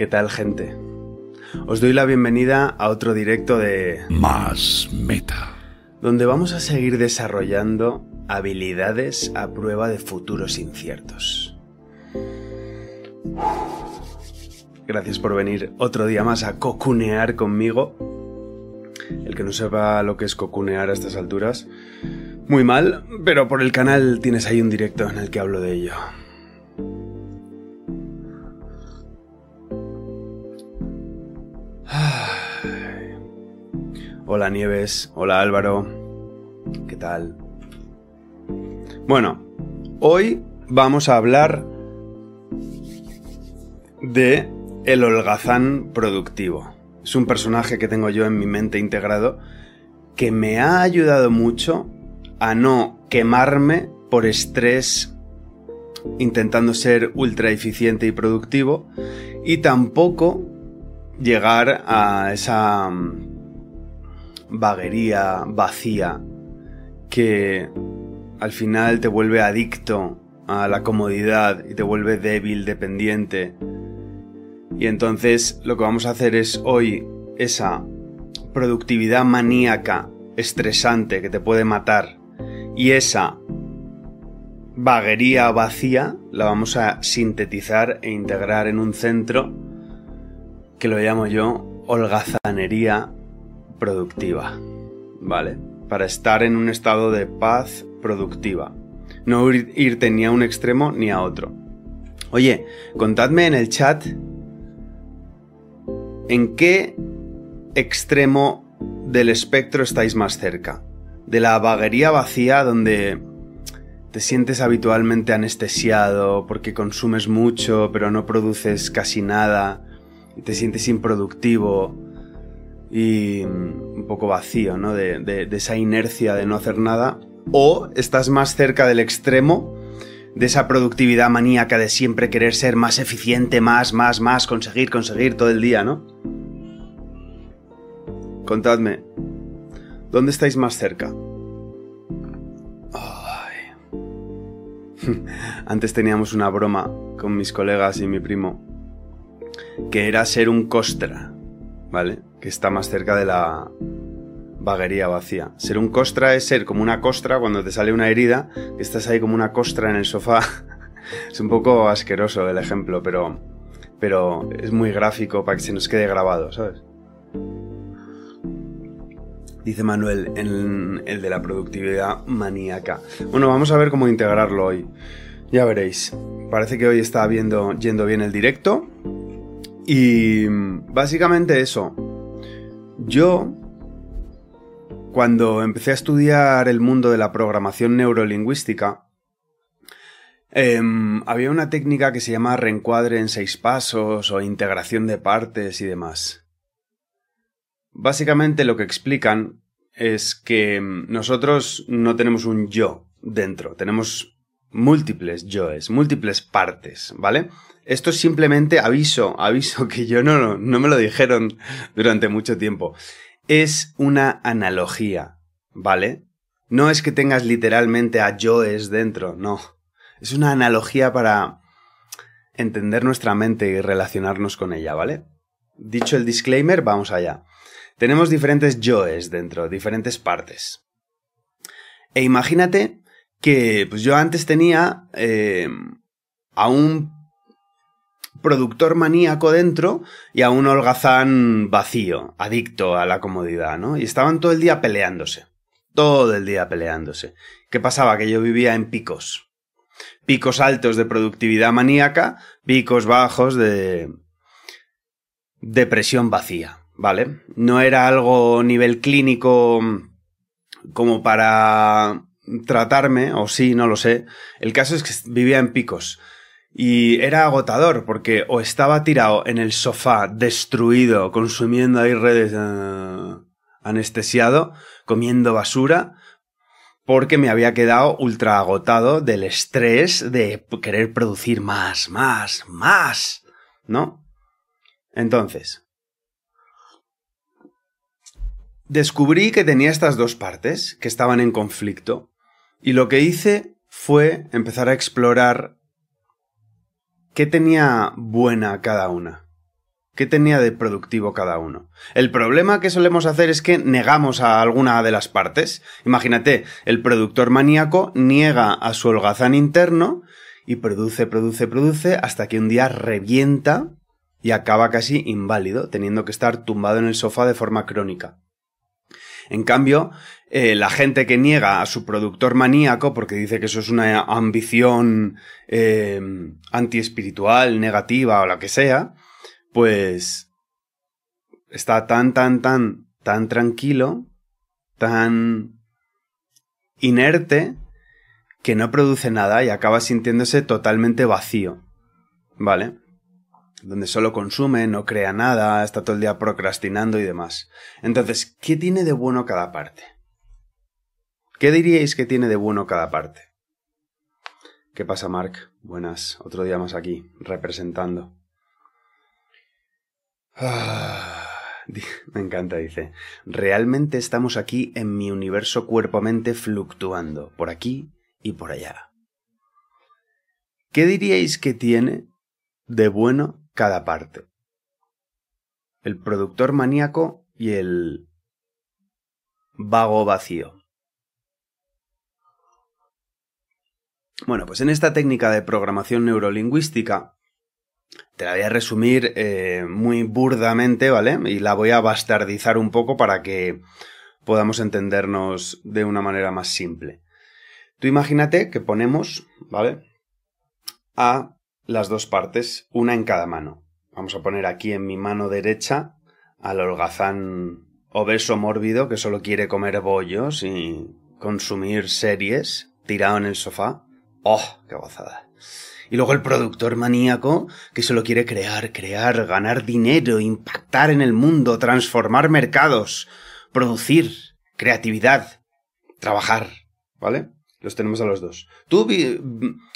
¿Qué tal, gente? Os doy la bienvenida a otro directo de Más meta. donde vamos a seguir desarrollando habilidades a prueba de futuros inciertos. Gracias por venir otro día más a cocunear conmigo. El que no sepa lo que es cocunear a estas alturas, muy mal, pero por el canal tienes ahí un directo en el que hablo de ello. Hola Nieves, hola Álvaro, ¿qué tal? Bueno, hoy vamos a hablar de el holgazán productivo. Es un personaje que tengo yo en mi mente integrado que me ha ayudado mucho a no quemarme por estrés intentando ser ultra eficiente y productivo y tampoco llegar a esa mm, vaguería vacía que al final te vuelve adicto a la comodidad y te vuelve débil, dependiente. Y entonces lo que vamos a hacer es hoy esa productividad maníaca, estresante, que te puede matar, y esa vaguería vacía la vamos a sintetizar e integrar en un centro que lo llamo yo holgazanería productiva, ¿vale? Para estar en un estado de paz productiva. No ir- irte ni a un extremo ni a otro. Oye, contadme en el chat en qué extremo del espectro estáis más cerca. De la vaguería vacía donde te sientes habitualmente anestesiado porque consumes mucho pero no produces casi nada te sientes improductivo y mm, un poco vacío, ¿no? De, de- esa inercia de no hacer nada. O estás más cerca del extremo de esa productividad maníaca de siempre querer ser más eficiente, más, más, más, conseguir, conseguir todo el día, ¿no? Contadme, ¿dónde estáis más cerca? Ay. Antes teníamos una broma con mis colegas y mi primo que era ser un costra, ¿vale? Que está más cerca de la vaguería vacía. Ser un costra es ser como una costra cuando te sale una herida, que estás ahí como una costra en el sofá. es un poco asqueroso el ejemplo, pero, pero es muy gráfico para que se nos quede grabado, ¿sabes? Dice Manuel, en el de la productividad maníaca. Bueno, vamos a ver cómo integrarlo hoy. Ya veréis. Parece que hoy está viendo, yendo bien el directo. Y básicamente eso. Yo, cuando empecé a estudiar el mundo de la programación neurolingüística, em, había una técnica que se llama reencuadre en seis pasos o integración de partes y demás. Básicamente lo que explican es que mm, nosotros no tenemos un yo dentro, tenemos múltiples yoes, múltiples partes, ¿vale? Esto es simplemente aviso, aviso que yo no, no me lo dijeron durante mucho tiempo. Es una analogía, ¿vale? No es que tengas literalmente a yoes dentro, no. Es una analogía para entender nuestra mente y relacionarnos con ella, ¿vale? Dicho el disclaimer, vamos allá. Tenemos diferentes yoes dentro, diferentes partes. E imagínate que pues yo antes tenía eh, a un productor maníaco dentro y a un holgazán vacío, adicto a la comodidad, ¿no? Y estaban todo el día peleándose. Todo el día peleándose. ¿Qué pasaba? Que yo vivía en picos. Picos altos de productividad maníaca, picos bajos de depresión vacía, ¿vale? No era algo nivel clínico como para tratarme, o sí, no lo sé. El caso es que vivía en picos. Y era agotador porque o estaba tirado en el sofá, destruido, consumiendo ahí redes, eh, anestesiado, comiendo basura, porque me había quedado ultra agotado del estrés de querer producir más, más, más, ¿no? Entonces, descubrí que tenía estas dos partes que estaban en conflicto y lo que hice fue empezar a explorar qué tenía buena cada una. ¿Qué tenía de productivo cada uno? El problema que solemos hacer es que negamos a alguna de las partes. Imagínate, el productor maníaco niega a su holgazán interno y produce, produce, produce hasta que un día revienta y acaba casi inválido, teniendo que estar tumbado en el sofá de forma crónica. En cambio, eh, la gente que niega a su productor maníaco, porque dice que eso es una ambición eh, antiespiritual, negativa o la que sea, pues está tan, tan, tan, tan tranquilo, tan inerte, que no produce nada y acaba sintiéndose totalmente vacío. ¿Vale? Donde solo consume, no crea nada, está todo el día procrastinando y demás. Entonces, ¿qué tiene de bueno cada parte? ¿Qué diríais que tiene de bueno cada parte? ¿Qué pasa, Mark? Buenas, otro día más aquí, representando. Ah, me encanta, dice. Realmente estamos aquí en mi universo cuerpo-mente fluctuando, por aquí y por allá. ¿Qué diríais que tiene de bueno cada parte? El productor maníaco y el vago vacío. Bueno, pues en esta técnica de programación neurolingüística te la voy a resumir eh, muy burdamente, ¿vale? Y la voy a bastardizar un poco para que podamos entendernos de una manera más simple. Tú imagínate que ponemos, ¿vale? A las dos partes, una en cada mano. Vamos a poner aquí en mi mano derecha al holgazán obeso mórbido que solo quiere comer bollos y consumir series tirado en el sofá. ¡Oh, qué gozada! Y luego el productor maníaco que solo quiere crear, crear, ganar dinero, impactar en el mundo, transformar mercados, producir, creatividad, trabajar, ¿vale? Los tenemos a los dos. Tú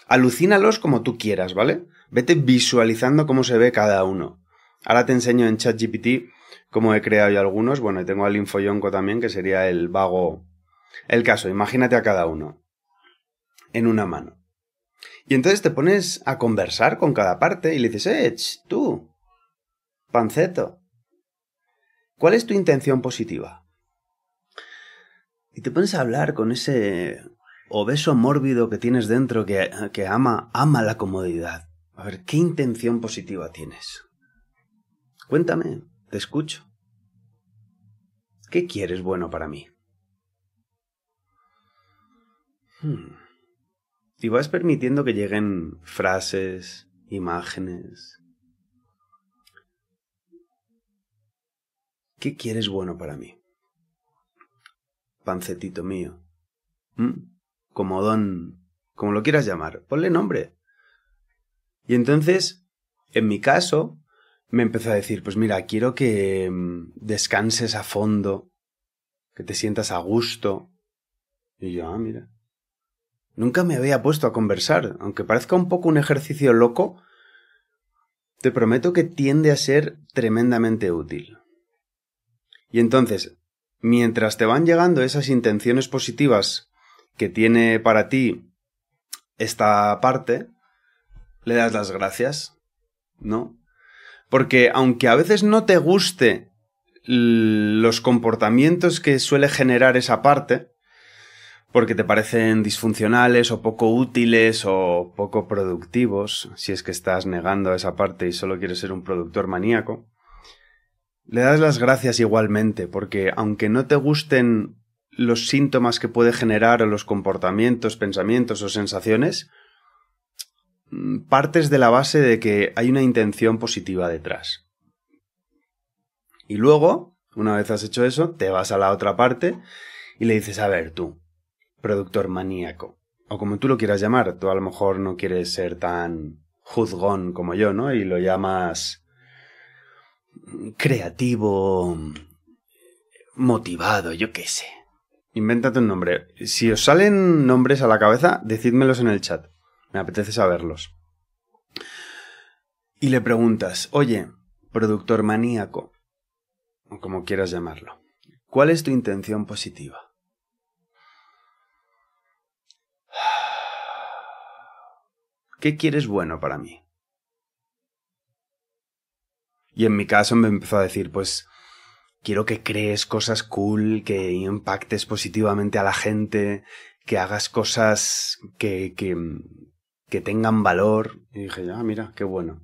alucínalos como tú quieras, ¿vale? Vete visualizando cómo se ve cada uno. Ahora te enseño en ChatGPT cómo he creado yo algunos. Bueno, tengo al Infoyonco también, que sería el vago. El caso, imagínate a cada uno. En una mano. Y entonces te pones a conversar con cada parte y le dices, eh, tú, panceto, ¿cuál es tu intención positiva? Y te pones a hablar con ese obeso mórbido que tienes dentro que, que ama, ama la comodidad. A ver, ¿qué intención positiva tienes? Cuéntame, te escucho. ¿Qué quieres bueno para mí? Hmm y vas permitiendo que lleguen frases, imágenes. ¿Qué quieres bueno para mí? Pancetito mío. ¿Mm? Como don, como lo quieras llamar, ponle nombre. Y entonces, en mi caso, me empezó a decir, pues mira, quiero que mm, descanses a fondo, que te sientas a gusto. Y yo, ah, mira. Nunca me había puesto a conversar, aunque parezca un poco un ejercicio loco, te prometo que tiende a ser tremendamente útil. Y entonces, mientras te van llegando esas intenciones positivas que tiene para ti esta parte, le das las gracias, ¿no? Porque aunque a veces no te guste los comportamientos que suele generar esa parte, porque te parecen disfuncionales o poco útiles o poco productivos, si es que estás negando esa parte y solo quieres ser un productor maníaco, le das las gracias igualmente, porque aunque no te gusten los síntomas que puede generar o los comportamientos, pensamientos o sensaciones, mm, partes de la base de que hay una intención positiva detrás. Y luego, una vez has hecho eso, te vas a la otra parte y le dices, a ver, tú, productor maníaco. O como tú lo quieras llamar, tú a lo mejor no quieres ser tan juzgón como yo, ¿no? Y lo llamas creativo, motivado, yo qué sé. Invéntate un nombre. Si os salen nombres a la cabeza, decídmelos en el chat. Me apetece saberlos. Y le preguntas, oye, productor maníaco, o como quieras llamarlo, ¿cuál es tu intención positiva? ¿Qué quieres bueno para mí? Y en mi caso me empezó a decir, pues quiero que crees cosas cool, que impactes positivamente a la gente, que hagas cosas que, que, que tengan valor. Y dije, ah, mira, qué bueno.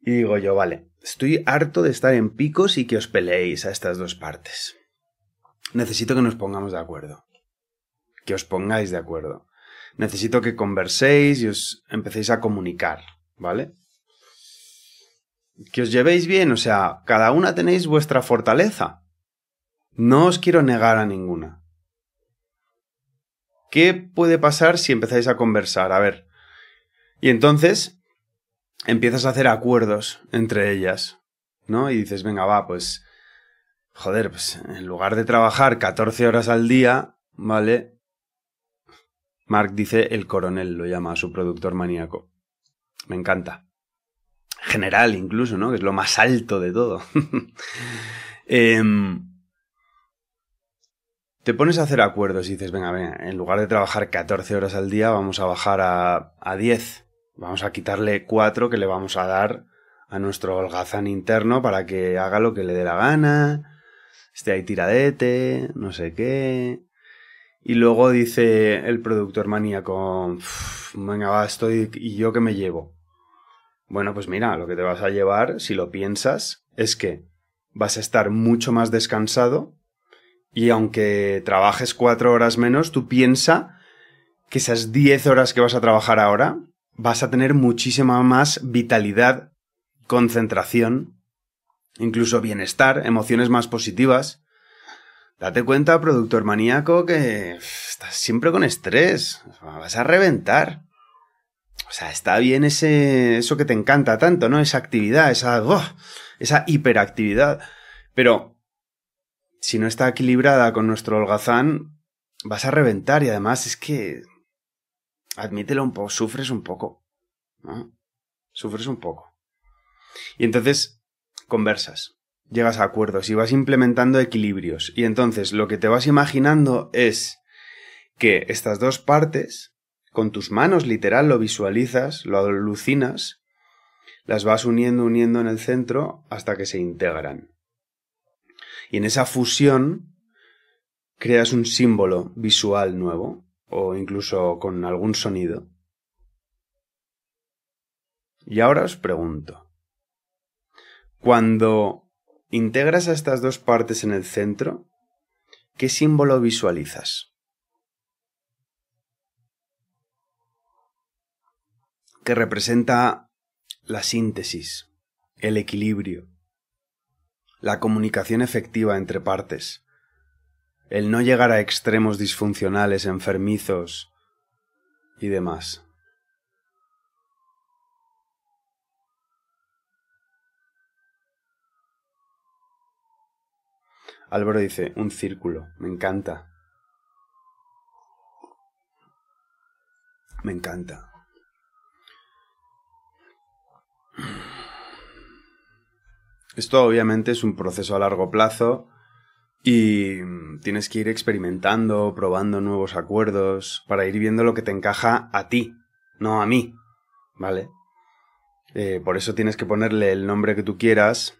Y digo yo, vale, estoy harto de estar en picos y que os peleéis a estas dos partes. Necesito que nos pongamos de acuerdo. Que os pongáis de acuerdo. Necesito que converséis y os empecéis a comunicar, ¿vale? Que os llevéis bien, o sea, cada una tenéis vuestra fortaleza. No os quiero negar a ninguna. ¿Qué puede pasar si empezáis a conversar? A ver. Y entonces empiezas a hacer acuerdos entre ellas, ¿no? Y dices, venga, va, pues... Joder, pues en lugar de trabajar 14 horas al día, ¿vale? Mark dice el coronel, lo llama a su productor maníaco. Me encanta. General incluso, ¿no? Que es lo más alto de todo. Em, te pones a hacer acuerdos y dices, venga, venga, en lugar de trabajar 14 horas al día, vamos a bajar a, a 10. Vamos a quitarle 4 que le vamos a dar a nuestro holgazán interno para que haga lo que le dé la gana, esté ahí tiradete, no sé qué. Y luego dice el productor maníaco, venga, va, estoy, ¿y yo qué me llevo? Bueno, pues mira, lo que te vas a llevar, si lo piensas, es que vas a estar mucho más descansado y aunque trabajes cuatro horas menos, tú piensa que esas diez horas que vas a trabajar ahora vas a tener muchísima más vitalidad, concentración, incluso bienestar, emociones más positivas. Date cuenta, productor maníaco, que estás siempre con estrés. Vas a reventar. O sea, está bien ese, eso que te encanta tanto, ¿no? Esa actividad, esa, esa hiperactividad. Pero si no está equilibrada con nuestro holgazán, vas a reventar y además es que, admítelo un poco, sufres un poco. Sufres un poco. Y entonces, conversas, llegas a acuerdos y vas implementando equilibrios. Y entonces lo que te vas imaginando es que estas dos partes, con tus manos literal lo visualizas, lo alucinas, las vas uniendo, uniendo en el centro hasta que se integran. Y en esa fusión creas un símbolo visual nuevo o incluso con algún sonido. Y ahora os pregunto, cuando integras a estas dos partes en el centro, ¿qué símbolo visualizas? Que representa la síntesis, el equilibrio, la comunicación efectiva entre partes, el no llegar a extremos disfuncionales, enfermizos y demás. Álvaro dice, un círculo, me encanta. Me encanta. Esto obviamente es un proceso a largo plazo y tienes que ir experimentando, probando nuevos acuerdos para ir viendo lo que te encaja a ti, no a mí, ¿vale? Eh, por eso tienes que ponerle el nombre que tú quieras.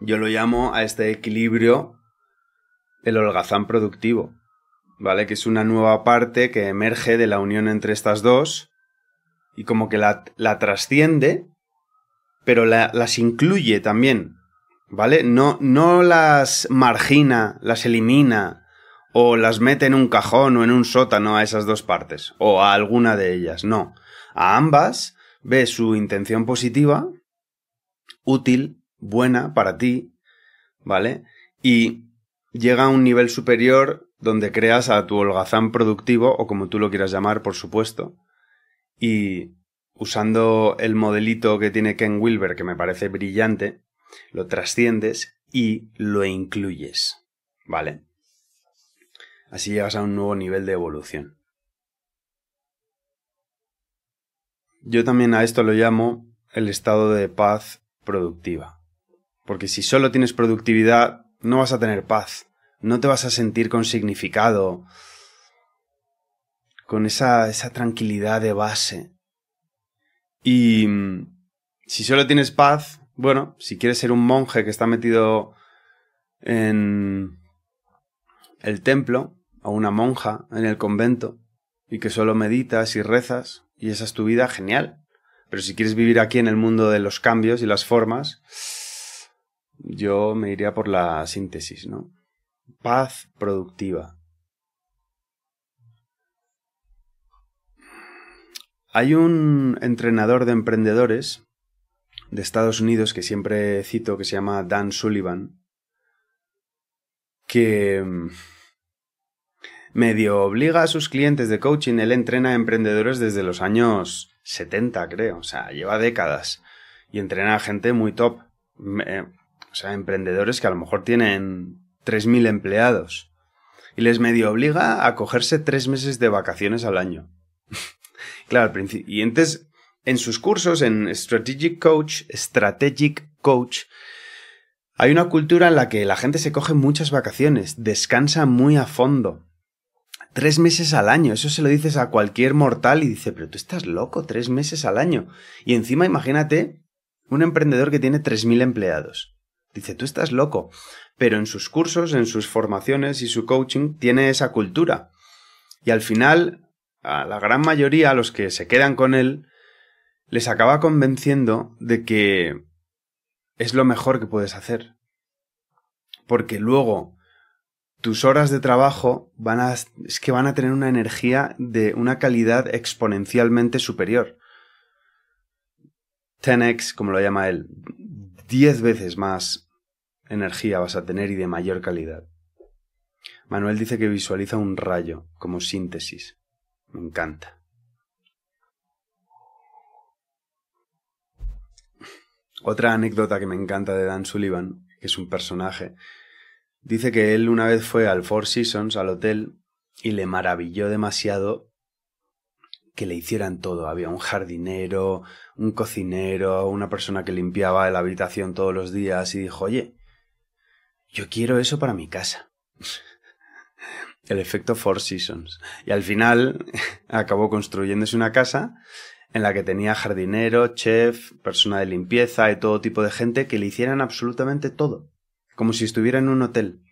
Yo lo llamo a este equilibrio el holgazán productivo, ¿vale? Que es una nueva parte que emerge de la unión entre estas dos y como que la, la trasciende pero las incluye también, ¿vale? No, no las margina, las elimina o las mete en un cajón o en un sótano a esas dos partes o a alguna de ellas, no. A ambas ve su intención positiva, útil, buena para ti, ¿vale? Y llega a un nivel superior donde creas a tu holgazán productivo o como tú lo quieras llamar, por supuesto, y usando el modelito que tiene Ken Wilber, que me parece brillante, lo trasciendes y lo incluyes. ¿Vale? Así llegas a un nuevo nivel de evolución. Yo también a esto lo llamo el estado de paz productiva. Porque si solo tienes productividad, no vas a tener paz. No te vas a sentir con significado, con esa, esa tranquilidad de base. Y mm, si solo tienes paz, bueno, si quieres ser un monje que está metido en el templo, o una monja en el convento, y que solo meditas y rezas, y esa es tu vida, genial. Pero si quieres vivir aquí en el mundo de los cambios y las formas, yo me iría por la síntesis, ¿no? Paz productiva. Hay un entrenador de emprendedores de Estados Unidos que siempre cito, que se llama Dan Sullivan, que mm, medio obliga a sus clientes de coaching. Él entrena a emprendedores desde los años 70, creo. O sea, lleva décadas. Y entrena a gente muy top. O sea, emprendedores que a lo mejor tienen 3.000 empleados. Y les medio obliga a cogerse tres meses de vacaciones al año. claro, al principio. Y entonces, en sus cursos, en Strategic Coach, Strategic Coach, hay una cultura en la que la gente se coge muchas vacaciones, descansa muy a fondo. Tres meses al año, eso se lo dices a cualquier mortal y dice, pero tú estás loco, tres meses al año. Y encima imagínate un emprendedor que tiene 3.000 empleados. Dice, tú estás loco. Pero en sus cursos, en sus formaciones y su coaching tiene esa cultura. Y al final, a la gran mayoría, a los que se quedan con él, les acaba convenciendo de que es lo mejor que puedes hacer. Porque luego tus horas de trabajo van a, es que van a tener una energía de una calidad exponencialmente superior. 10x, como lo llama él, 10 veces más energía vas a tener y de mayor calidad. Manuel dice que visualiza un rayo como síntesis. Me encanta. Otra anécdota que me encanta de Dan Sullivan, que es un personaje, dice que él una vez fue al Four Seasons, al hotel, y le maravilló demasiado que le hicieran todo. Había un jardinero, un cocinero, una persona que limpiaba la habitación todos los días y dijo, oye, yo quiero eso para mi casa. El efecto Four Seasons. Y al final acabó construyéndose una casa en la que tenía jardinero, chef, persona de limpieza y todo tipo de gente que le hicieran absolutamente todo. Como si estuviera en un hotel.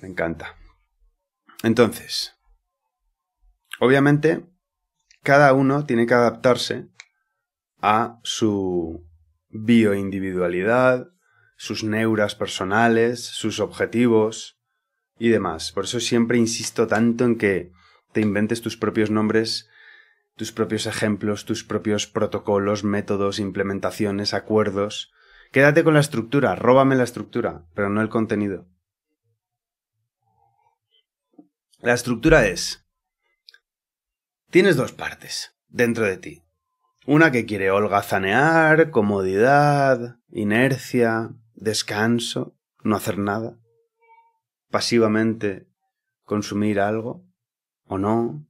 Me encanta. Entonces, Obviamente, cada uno tiene que adaptarse a su bioindividualidad, sus neuras personales, sus objetivos y demás. Por eso siempre insisto tanto en que te inventes tus propios nombres, tus propios ejemplos, tus propios protocolos, métodos, implementaciones, acuerdos. Quédate con la estructura, róbame la estructura, pero no el contenido. La estructura es Tienes dos partes dentro de ti. Una que quiere holgazanear, comodidad, inercia, descanso, no hacer nada, pasivamente consumir algo o no.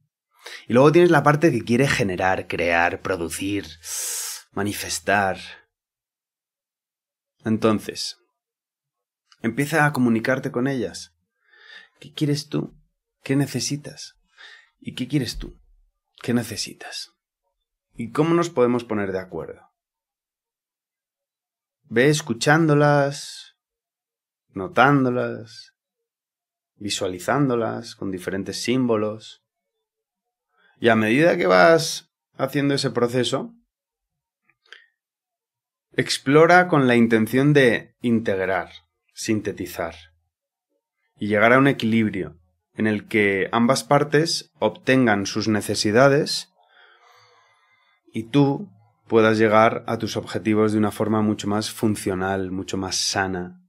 Y luego tienes la parte que quiere generar, crear, producir, manifestar. Entonces, empieza a comunicarte con ellas. ¿Qué quieres tú? ¿Qué necesitas? ¿Y qué quieres tú? ¿Qué necesitas? ¿Y cómo nos podemos poner de acuerdo? Ve escuchándolas, notándolas, visualizándolas con diferentes símbolos. Y a medida que vas haciendo ese proceso, explora con la intención de integrar, sintetizar y llegar a un equilibrio en el que ambas partes obtengan sus necesidades y tú puedas llegar a tus objetivos de una forma mucho más funcional, mucho más sana,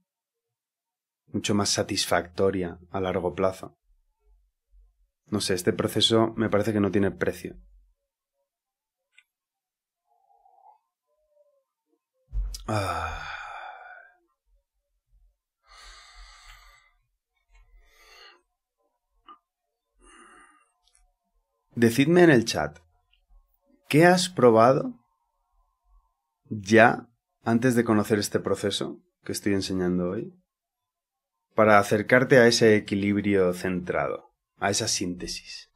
mucho más satisfactoria a largo plazo. No sé, este proceso me parece que no tiene precio. Ah. Decidme en el chat, ¿qué has probado ya antes de conocer este proceso que estoy enseñando hoy? Para acercarte a ese equilibrio centrado, a esa síntesis.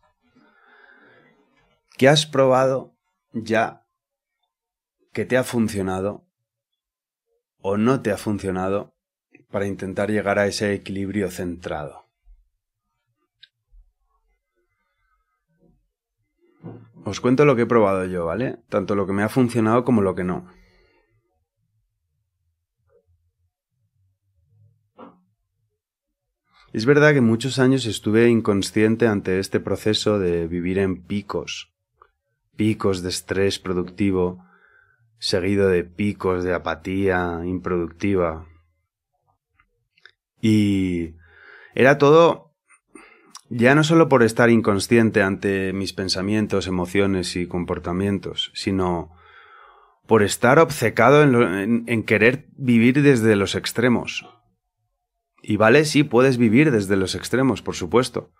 ¿Qué has probado ya que te ha funcionado o no te ha funcionado para intentar llegar a ese equilibrio centrado. Os cuento lo que he probado yo, ¿vale? Tanto lo que me ha funcionado como lo que no. Es verdad que muchos años estuve inconsciente ante este proceso de vivir en picos, picos de estrés productivo, seguido de picos de apatía improductiva. Y era todo ya no solo por estar inconsciente ante mis pensamientos, emociones y comportamientos, sino por estar obcecado en, en, querer vivir desde los extremos. Y vale, sí, puedes vivir desde los extremos, por supuesto,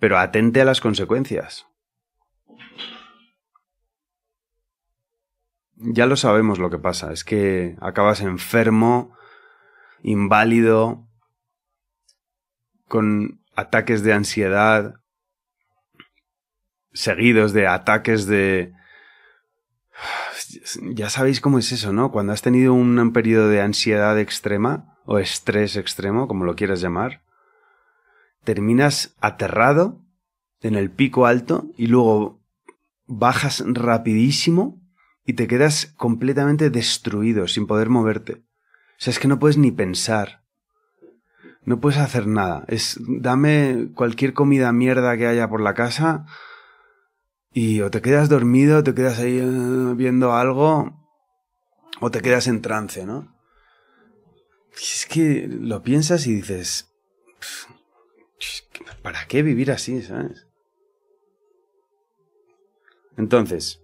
pero atente a las consecuencias. Ya lo sabemos lo que pasa, es que acabas enfermo, inválido, con ataques de ansiedad, seguidos de ataques de... Ya sabéis cómo es eso, ¿no? Cuando has tenido un periodo de ansiedad extrema, o estrés extremo, como lo quieras llamar, terminas aterrado en el pico alto y luego bajas rapidísimo y te quedas completamente destruido, sin poder moverte. O sea, es que no puedes ni pensar. No puedes hacer nada. Es dame cualquier comida mierda que haya por la casa y o te quedas dormido, te quedas ahí eh, viendo algo o te quedas en trance, ¿no? Es que lo piensas y dices, ¿para qué vivir así, sabes? Entonces,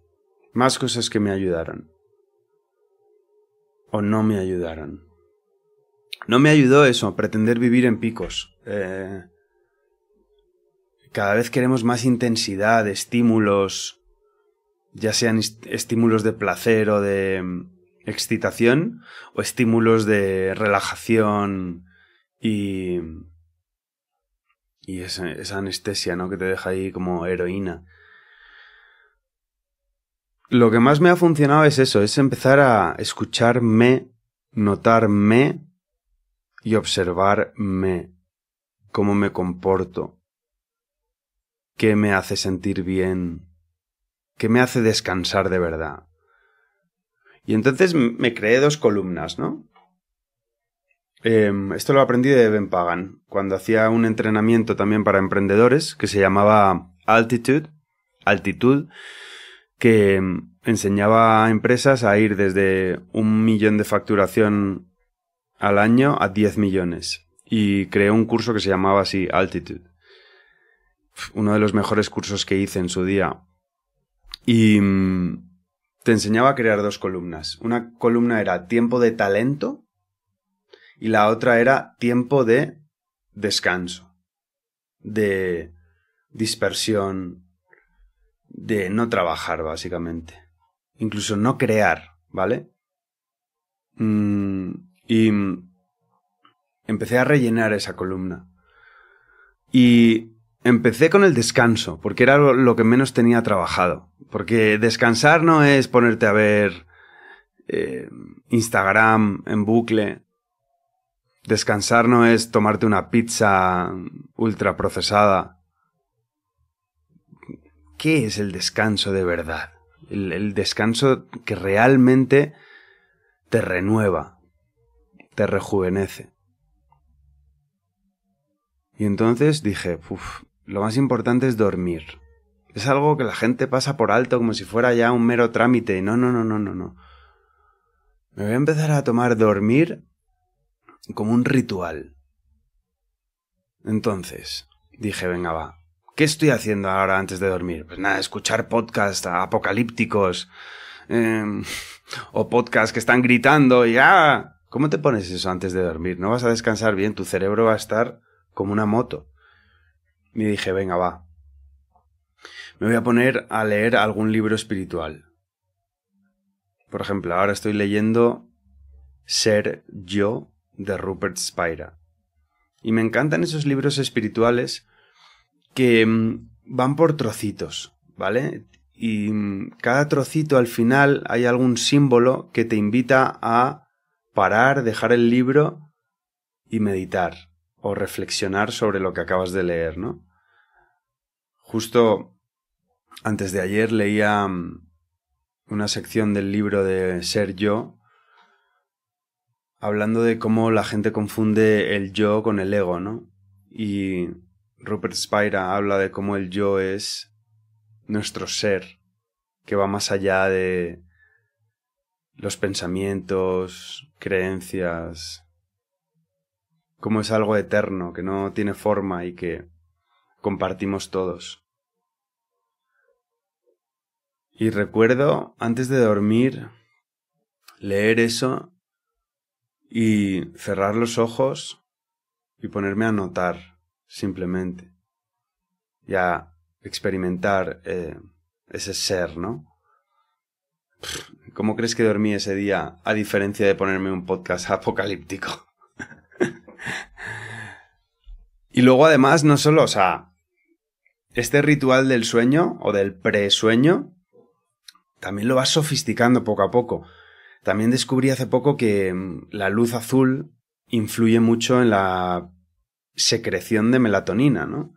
más cosas que me ayudaron. O no me ayudaron. No me ayudó eso, pretender vivir en picos. Eh, cada vez queremos más intensidad, estímulos, ya sean estímulos de placer o de, excitación o estímulos de relajación y, y esa, esa, anestesia, ¿no? Que te deja ahí como heroína. Lo que más me ha funcionado es eso, es empezar a escucharme, notarme y observarme, cómo me comporto, qué me hace sentir bien, qué me hace descansar de verdad. Y entonces me creé dos columnas, ¿no? Em, esto lo aprendí de Ben Pagan, cuando hacía un entrenamiento también para emprendedores que se llamaba Altitude, Altitud, que em, enseñaba a empresas a ir desde un millón de facturación al año a 10 millones. Y creó un curso que se llamaba así, Altitude. Uno de los mejores cursos que hice en su día. Y em, te enseñaba a crear dos columnas. Una columna era tiempo de talento y la otra era tiempo de descanso, de dispersión, de no trabajar, básicamente. Incluso no crear, ¿vale? Mm, y empecé a rellenar esa columna. Y Empecé con el descanso, porque era lo que menos tenía trabajado. Porque descansar no es ponerte a ver eh, Instagram en bucle. Descansar no es tomarte una pizza ultra procesada. ¿Qué es el descanso de verdad? el descanso que realmente te renueva, te rejuvenece. Y entonces dije, uff, lo más importante es dormir. Es algo que la gente pasa por alto como si fuera ya un mero trámite. No, no, no, no, no, no. Me voy a empezar a tomar dormir como un ritual. Entonces, dije, venga, va. ¿Qué estoy haciendo ahora antes de dormir? Pues nada, escuchar podcasts apocalípticos. Em, o podcasts que están gritando y ¡ah! ¿Cómo te pones eso antes de dormir? No vas a descansar bien, tu cerebro va a estar como una moto. Y dije, venga, va. Me voy a poner a leer algún libro espiritual. Por ejemplo, ahora estoy leyendo Ser Yo de Rupert Spira. Y me encantan esos libros espirituales que mm, van por trocitos, ¿vale? y cada trocito al final hay algún símbolo que te invita a parar, dejar el libro y meditar o reflexionar sobre lo que acabas de leer, ¿no? Justo antes de ayer leía mm, una sección del libro de Ser Yo, hablando de cómo la gente confunde el yo con el ego, ¿no? Y Rupert Spira habla de cómo el yo es nuestro ser, que va más allá de los pensamientos, creencias, como es algo eterno, que no tiene forma y que compartimos todos. Y recuerdo, antes de dormir, leer eso y cerrar los ojos y ponerme a notar, simplemente. Y a experimentar eh, ese ser, ¿no? ¿Cómo crees que dormí ese día a diferencia de ponerme un podcast apocalíptico? y luego además no solo, o sea, este ritual del sueño o del presueño también lo vas sofisticando poco a poco. También descubrí hace poco que mm, la luz azul influye mucho en la secreción de melatonina, ¿no?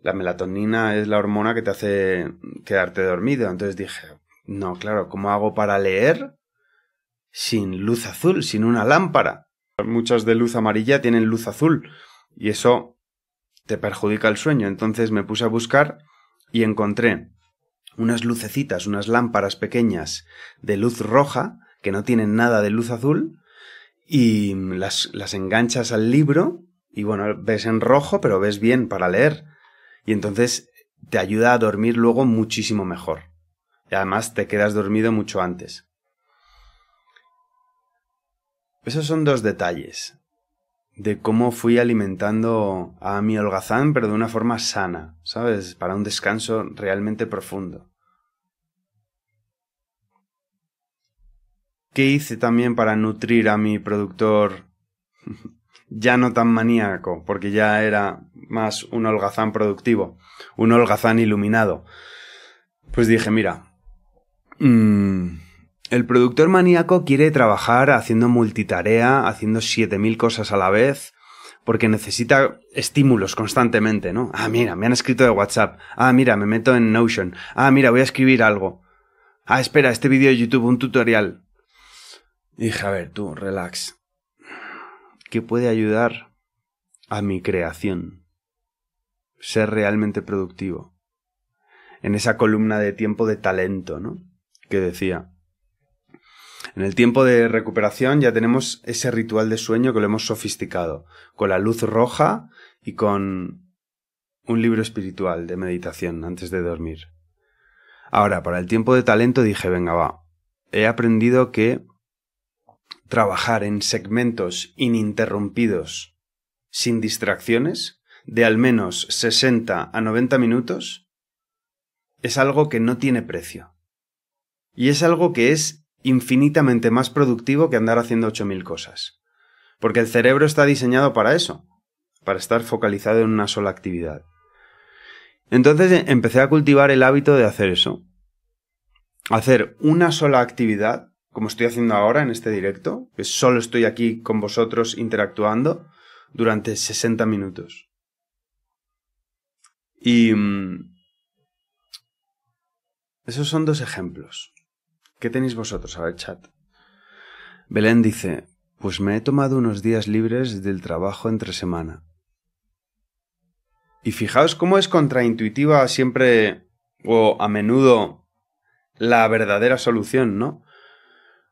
La melatonina es la hormona que te hace quedarte dormido. Entonces dije, no, claro, ¿cómo hago para leer sin luz azul, sin una lámpara? Muchas de luz amarilla tienen luz azul y eso te perjudica el sueño. Entonces me puse a buscar y encontré unas lucecitas, unas lámparas pequeñas de luz roja, que no tienen nada de luz azul, y las, las enganchas al libro, y bueno, ves en rojo, pero ves bien para leer. Y entonces te ayuda a dormir luego muchísimo mejor. Y además te quedas dormido mucho antes. Esos son dos detalles de cómo fui alimentando a mi holgazán, pero de una forma sana, ¿sabes? Para un descanso realmente profundo. ¿Qué hice también para nutrir a mi productor ya no tan maníaco, porque ya era más un holgazán productivo, un holgazán iluminado? Pues dije, mira, mmm, el productor maníaco quiere trabajar haciendo multitarea, haciendo 7000 cosas a la vez, porque necesita estímulos constantemente, ¿no? Ah, mira, me han escrito de WhatsApp. Ah, mira, me meto en Notion. Ah, mira, voy a escribir algo. Ah, espera, este vídeo de YouTube, un tutorial. dije, a ver, tú, relax. ¿Qué puede ayudar a mi creación? Ser realmente productivo. En esa columna de tiempo de talento, ¿no? Que decía. En el tiempo de recuperación ya tenemos ese ritual de sueño que lo hemos sofisticado, con la luz roja y con un libro espiritual de meditación antes de dormir. Ahora, para el tiempo de talento dije, venga, va, he aprendido que trabajar en segmentos ininterrumpidos, sin distracciones, de al menos 60 a 90 minutos, es algo que no tiene precio. Y es algo que es infinitamente más productivo que andar haciendo 8.000 cosas. Porque el cerebro está diseñado para eso, para estar focalizado en una sola actividad. Entonces eh, empecé a cultivar el hábito de hacer eso. Hacer una sola actividad, como estoy haciendo ahora en este directo, que solo estoy aquí con vosotros interactuando durante 60 minutos. Y... Mm, esos son dos ejemplos. ¿Qué tenéis vosotros? A ver, chat. Belén dice, pues me he tomado unos días libres del trabajo entre semana. Y fijaos cómo es contraintuitiva siempre o a menudo la verdadera solución, ¿no?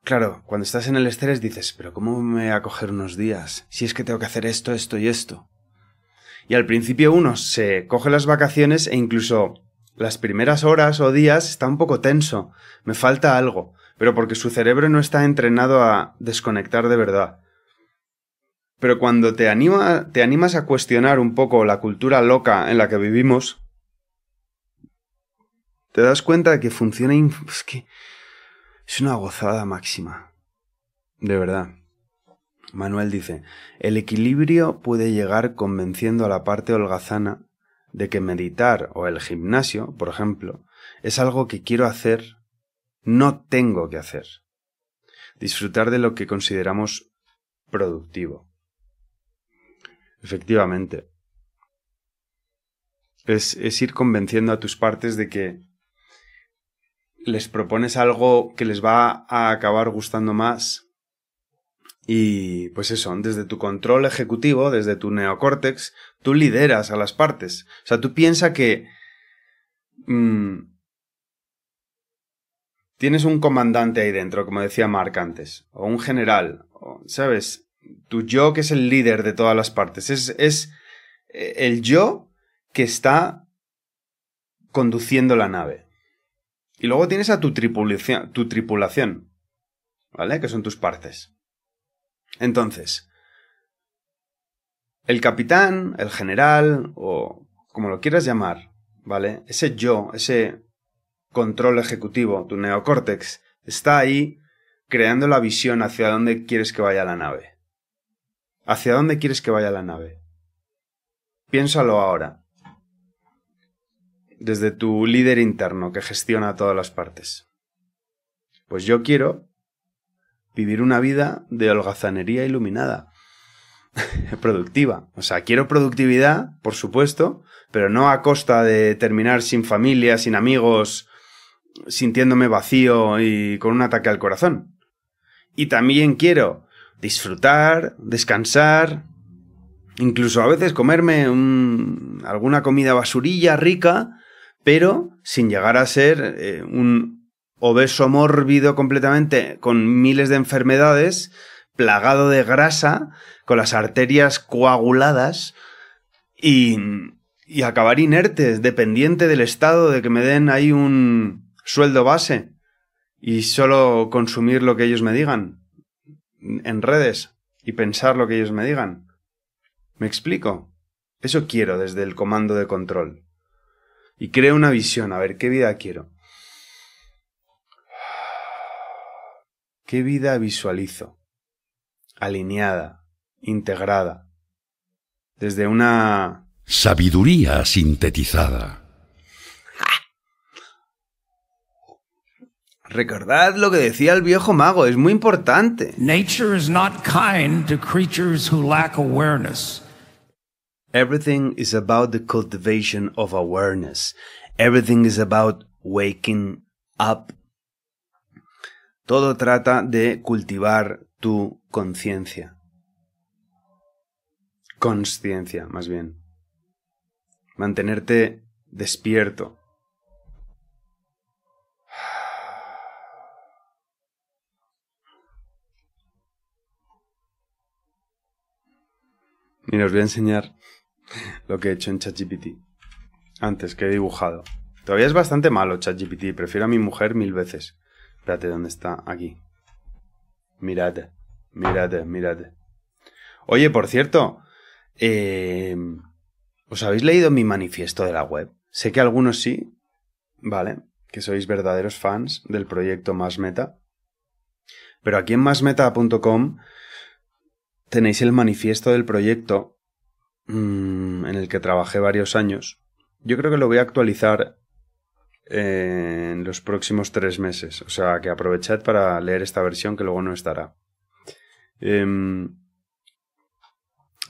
Claro, cuando estás en el estrés dices, pero ¿cómo me voy a coger unos días? Si es que tengo que hacer esto, esto y esto. Y al principio uno se coge las vacaciones e incluso las primeras horas o días está un poco tenso, me falta algo, pero porque su cerebro no está entrenado a desconectar de verdad. Pero cuando te, anima, te animas a cuestionar un poco la cultura loca en la que vivimos, te das cuenta de que funciona... Es que es una gozada máxima. De verdad. Manuel dice, el equilibrio puede llegar convenciendo a la parte holgazana de que meditar o el gimnasio, por ejemplo, es algo que quiero hacer, no tengo que hacer. Disfrutar de lo que consideramos productivo. Efectivamente. Es, es ir convenciendo a tus partes de que les propones algo que les va a acabar gustando más y pues eso, desde tu control ejecutivo, desde tu neocórtex, tú lideras a las partes. O sea, tú piensas que mmm, tienes un comandante ahí dentro, como decía Mark antes, o un general, o, ¿sabes? Tu yo que es el líder de todas las partes. Es, es eh, el yo que está conduciendo la nave. Y luego tienes a tu tripulación, tu tripulación, ¿vale? Que son tus partes. Entonces, el capitán, el general, o como lo quieras llamar, ¿vale? Ese yo, ese control ejecutivo, tu neocórtex, está ahí creando la visión hacia dónde quieres que vaya la nave. ¿Hacia dónde quieres que vaya la nave? Piénsalo ahora. Desde tu líder interno que gestiona todas las partes. Pues yo quiero vivir una vida de holgazanería iluminada. productiva. O sea, quiero productividad, por supuesto, pero no a costa de terminar sin familia, sin amigos, sintiéndome vacío y con un ataque al corazón. Y también quiero disfrutar, descansar, incluso a veces comerme alguna comida basurilla rica, pero sin llegar a ser eh, un obeso mórbido completamente, con miles de enfermedades, plagado de grasa, con las arterias coaguladas y, y acabar inertes, dependiente del estado de que me den ahí un sueldo base y solo consumir lo que ellos me digan en redes y pensar lo que ellos me digan. ¿Me explico? Eso quiero desde el comando de control. Y creo una visión, a ver qué vida quiero. ¿Qué vida visualizo? Alineada, integrada, desde una... Sabiduría sintetizada. Recordad lo que decía el viejo mago, es muy importante. Nature is not kind to creatures who lack awareness. Everything is about the cultivation of awareness. Everything is about waking up todo trata de cultivar tu conciencia. Consciencia, más bien. Mantenerte despierto. Y os voy a enseñar lo que he hecho en ChatGPT. Antes que he dibujado. Todavía es bastante malo ChatGPT. Prefiero a mi mujer mil veces. Espérate, ¿dónde está? Aquí. Mirad, mirad, mirad. Oye, por cierto, eh, ¿os habéis leído mi manifiesto de la web? Sé que algunos sí, ¿vale? Que sois verdaderos fans del proyecto Más Meta. Pero aquí en másmeta.com tenéis el manifiesto del proyecto mmm, en el que trabajé varios años. Yo creo que lo voy a actualizar en los próximos tres meses. O sea, que aprovechad para leer esta versión que luego no estará. Em,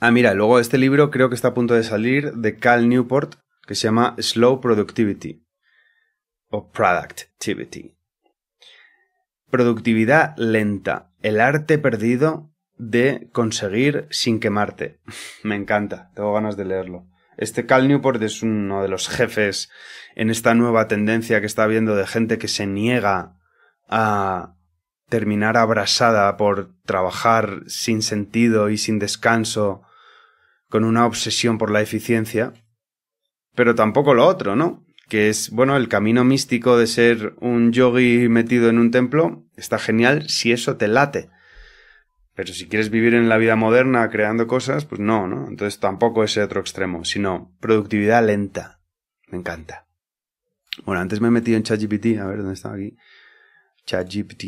ah, mira, luego este libro creo que está a punto de salir de Cal Newport, que se llama Slow Productivity o Productivity. Productividad lenta, el arte perdido de conseguir sin quemarte. Me encanta, tengo ganas de leerlo. Este Cal Newport es uno de los jefes en esta nueva tendencia que está habiendo de gente que se niega a terminar abrasada por trabajar sin sentido y sin descanso, con una obsesión por la eficiencia, pero tampoco lo otro, ¿no? Que es, bueno, el camino místico de ser un yogi metido en un templo, está genial si eso te late. Pero si quieres vivir en la vida moderna creando cosas, pues no, ¿no? Entonces tampoco ese otro extremo, sino productividad lenta. Me encanta. Bueno, antes me he metido en ChatGPT, a ver dónde está aquí. ChatGPT.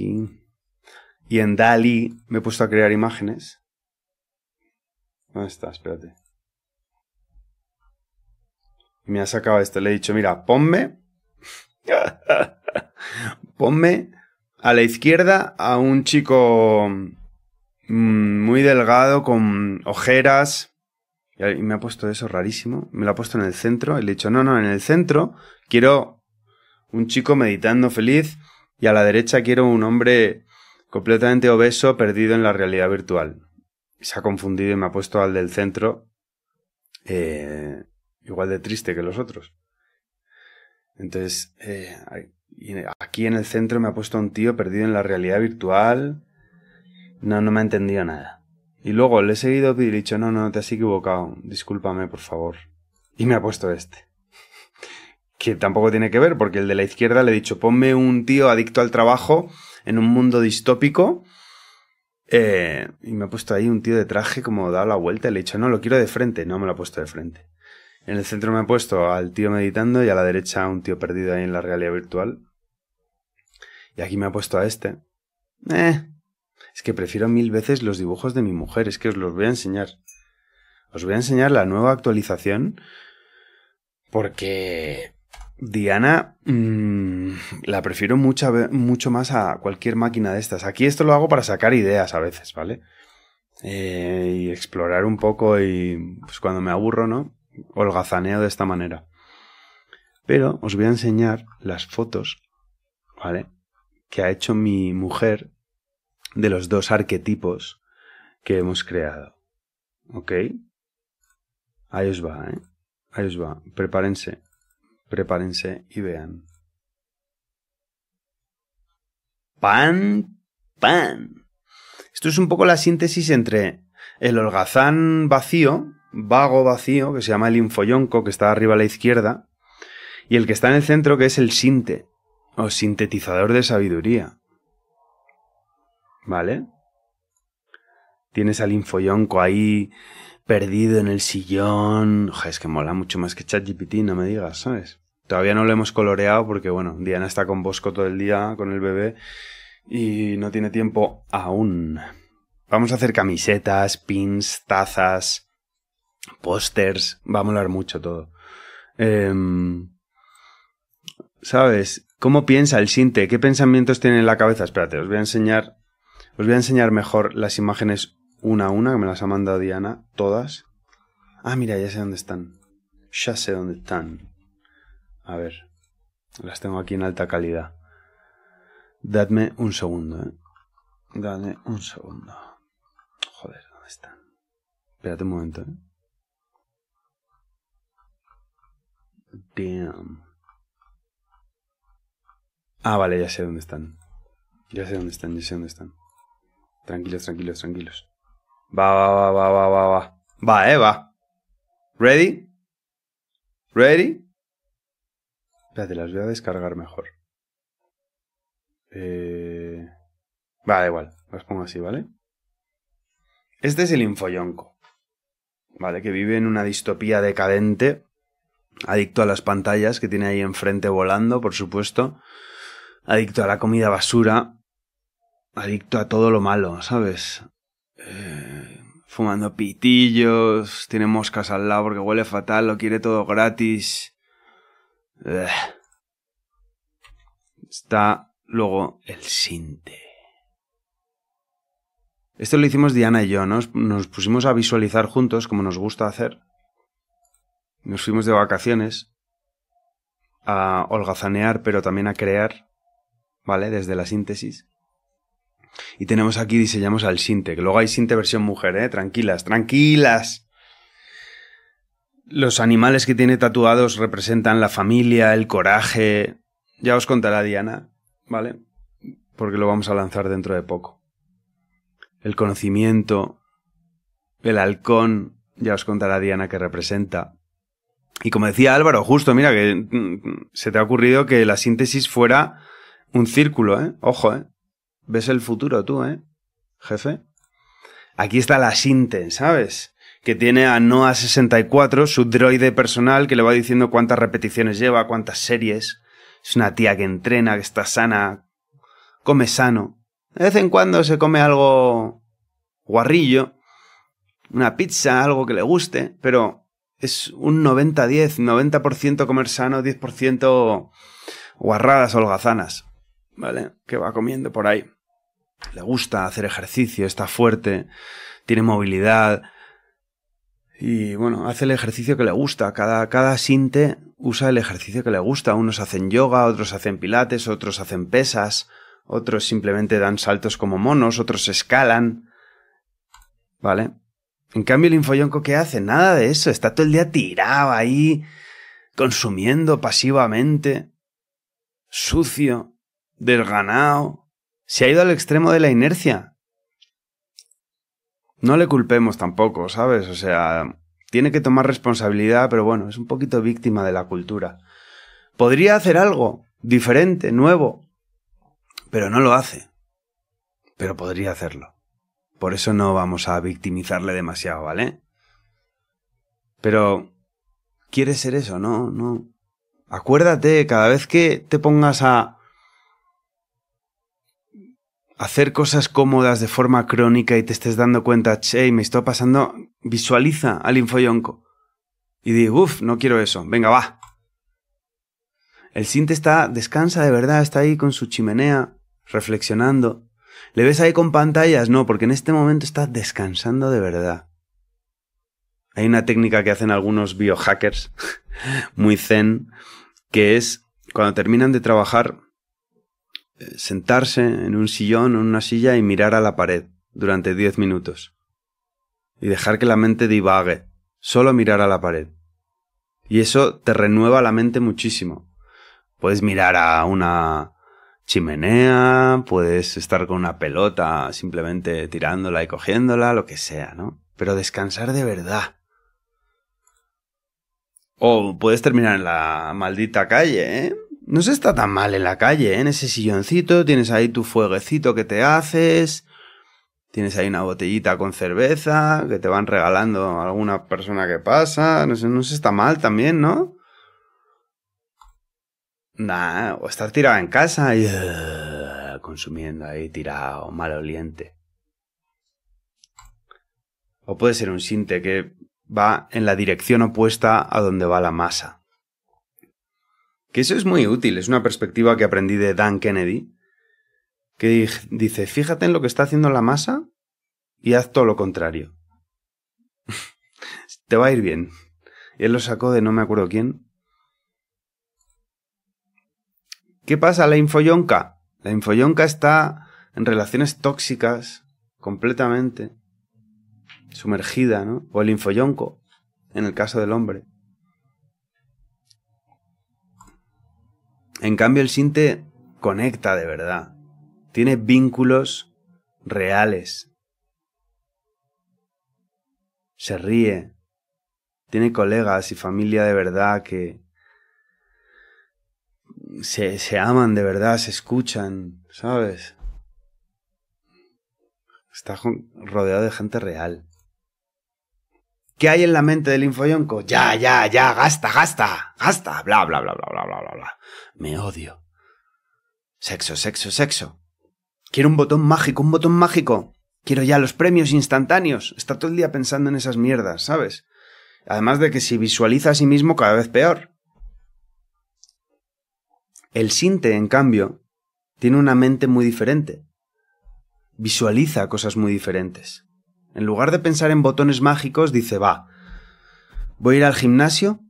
Y en DALI me he puesto a crear imágenes. ¿Dónde está? Espérate. Me ha sacado esto. Le he dicho, mira, ponme Ponme a la izquierda a un chico muy delgado con ojeras. Y me ha puesto eso rarísimo. Me lo ha puesto en el centro. Y le he dicho, no, no, en el centro quiero un chico meditando feliz. Y a la derecha quiero un hombre completamente obeso perdido en la realidad virtual. Se ha confundido y me ha puesto al del centro eh, igual de triste que los otros. Entonces, eh, aquí en el centro me ha puesto un tío perdido en la realidad virtual. No, no me ha entendido nada. Y luego le he seguido y he dicho, no, no, te has equivocado. Discúlpame, por favor. Y me ha puesto este. que tampoco tiene que ver, porque el de la izquierda le he dicho, ponme un tío adicto al trabajo en un mundo distópico. Eh, y me ha puesto ahí un tío de traje como dado la vuelta y le he dicho, no, lo quiero de frente. No me lo ha puesto de frente. En el centro me ha puesto al tío meditando y a la derecha un tío perdido ahí en la realidad virtual. Y aquí me ha puesto a este. Eh, es que prefiero mil veces los dibujos de mi mujer, es que os los voy a enseñar. Os voy a enseñar la nueva actualización porque Diana mmm, la prefiero mucho, mucho más a cualquier máquina de estas. Aquí esto lo hago para sacar ideas a veces, ¿vale? Eh, y explorar un poco y pues cuando me aburro, ¿no? holgazaneo de esta manera. Pero os voy a enseñar las fotos, ¿vale? Que ha hecho mi mujer de los dos arquetipos que hemos creado. ¿Ok? Ahí os va, ¿eh? Ahí os va. Prepárense. Prepárense y vean. Pan, pan. Esto es un poco la síntesis entre el holgazán vacío, vago vacío, que se llama el infoyonco, que está arriba a la izquierda, y el que está en el centro, que es el sinte, o sintetizador de sabiduría. ¿Vale? Tienes al infoyonco ahí perdido en el sillón. es que mola mucho más que ChatGPT, no me digas, ¿sabes? Todavía no lo hemos coloreado porque, bueno, Diana está con Bosco todo el día, con el bebé, y no tiene tiempo aún. Vamos a hacer camisetas, pins, tazas, pósters, va a molar mucho todo. Em, ¿Sabes? ¿Cómo piensa el Sinte? ¿Qué pensamientos tiene en la cabeza? Espérate, os voy a enseñar. Os voy a enseñar mejor las imágenes una a una, que me las ha mandado Diana, todas. Ah, mira, ya sé dónde están. Ya sé dónde están. A ver. Las tengo aquí en alta calidad. Dadme un segundo, eh. Dadme un segundo. Joder, ¿dónde están? Espérate un momento, eh. Damn. Ah, vale, ya sé dónde están. Ya sé dónde están, ya sé dónde están. Tranquilos, tranquilos, tranquilos. Va, va, va, va, va, va, va. Va, eh, va. ¿Ready? ¿Ready? Espérate, las voy a descargar mejor. Eh... Va, da igual. Las pongo así, ¿vale? Este es el infoyonco. ¿Vale? Que vive en una distopía decadente adicto a las pantallas que tiene ahí enfrente volando, por supuesto, adicto a la comida basura, adicto a todo lo malo, ¿sabes? Eh, fumando pitillos, tiene moscas al lado porque huele fatal, lo quiere todo gratis. Está luego el sinte. Esto lo hicimos Diana y yo, ¿no? Nos pusimos a visualizar juntos, como nos gusta hacer, nos fuimos de vacaciones a holgazanear, pero también a crear, ¿vale? Desde la síntesis. Y tenemos aquí, diseñamos al Sinte, que luego hay Sinte versión mujer, ¿eh? Tranquilas, tranquilas. Los animales que tiene tatuados representan la familia, el coraje. Ya os contará Diana, ¿vale? Porque lo vamos a lanzar dentro de poco. El conocimiento, el halcón, ya os contará Diana que representa. Y como decía Álvaro, justo, mira, que mm, se te ha ocurrido que la síntesis fuera un círculo, ¿eh? Ojo, ¿eh? ¿Ves el futuro tú, eh? Jefe. Aquí está la síntesis, ¿sabes? Que tiene a Noah64, su droide personal, que le va diciendo cuántas repeticiones lleva, cuántas series. Es una tía que entrena, que está sana, come sano. De vez en cuando se come algo guarrillo, una pizza, algo que le guste, pero es un 90-10, 90%, comer sano, 10% guarradas holgazanas, ¿vale? Que va comiendo por ahí. Le gusta hacer ejercicio, está fuerte, tiene movilidad. Y bueno, hace el ejercicio que le gusta. Cada, cada sinte usa el ejercicio que le gusta. Unos hacen yoga, otros hacen pilates, otros hacen pesas, otros simplemente dan saltos como monos, otros escalan. ¿Vale? En cambio, el infoyonco, ¿qué hace? Nada de eso. Está todo el día tirado ahí, consumiendo pasivamente, sucio, desganado. Se ha ido al extremo de la inercia. No le culpemos tampoco, ¿sabes? O sea, tiene que tomar responsabilidad, pero bueno, es un poquito víctima de la cultura. Podría hacer algo diferente, nuevo, pero no lo hace. Pero podría hacerlo. Por eso no vamos a victimizarle demasiado, ¿vale? Pero ¿quieres ser eso? No, no. Acuérdate, cada vez que te pongas a hacer cosas cómodas de forma crónica y te estés dando cuenta, che, me estoy pasando, visualiza al infoyonco. Y di, uff, no quiero eso, venga, va. El Sinte está, descansa de verdad, está ahí con su chimenea, reflexionando. ¿Le ves ahí con pantallas? No, porque en este momento está descansando de verdad. Hay una técnica que hacen algunos biohackers, muy zen, que es cuando terminan de trabajar, sentarse en un sillón o en una silla y mirar a la pared durante 10 minutos. Y dejar que la mente divague. Solo mirar a la pared. Y eso te renueva la mente muchísimo. Puedes mirar a una chimenea, puedes estar con una pelota simplemente tirándola y cogiéndola, lo que sea, ¿no? Pero descansar de verdad. O puedes terminar en la maldita calle, ¿eh? No se está tan mal en la calle, ¿eh? En ese silloncito tienes ahí tu fueguecito que te haces, tienes ahí una botellita con cerveza que te van regalando a alguna persona que pasa, no sé, no se está mal también, ¿no? Nah, o estar tirado en casa y uh, consumiendo ahí tirado, maloliente. O puede ser un sinte que va en la dirección opuesta a donde va la masa. Que eso es muy útil, es una perspectiva que aprendí de Dan Kennedy, que dice, fíjate en lo que está haciendo la masa y haz todo lo contrario. Te va a ir bien. Él lo sacó de no me acuerdo quién, ¿Qué pasa? La infoyonca. La infoyonca está en relaciones tóxicas completamente sumergida, ¿no? O el infoyonco, en el caso del hombre. En cambio, el sinte conecta de verdad. Tiene vínculos reales. Se ríe. Tiene colegas y familia de verdad que, se, se aman de verdad, se escuchan, ¿sabes? Está rodeado de gente real. ¿Qué hay en la mente del infoyonco? Ya, ya, ya, gasta, gasta, gasta, bla, bla, bla, bla, bla, bla, bla, bla. Me odio. Sexo, sexo, sexo. Quiero un botón mágico, un botón mágico. Quiero ya los premios instantáneos. Está todo el día pensando en esas mierdas, ¿sabes? Además de que si visualiza a sí mismo cada vez peor. El Sinte, en cambio, tiene una mente muy diferente. Visualiza cosas muy diferentes. En lugar de pensar en botones mágicos, dice, va, voy a ir al gimnasio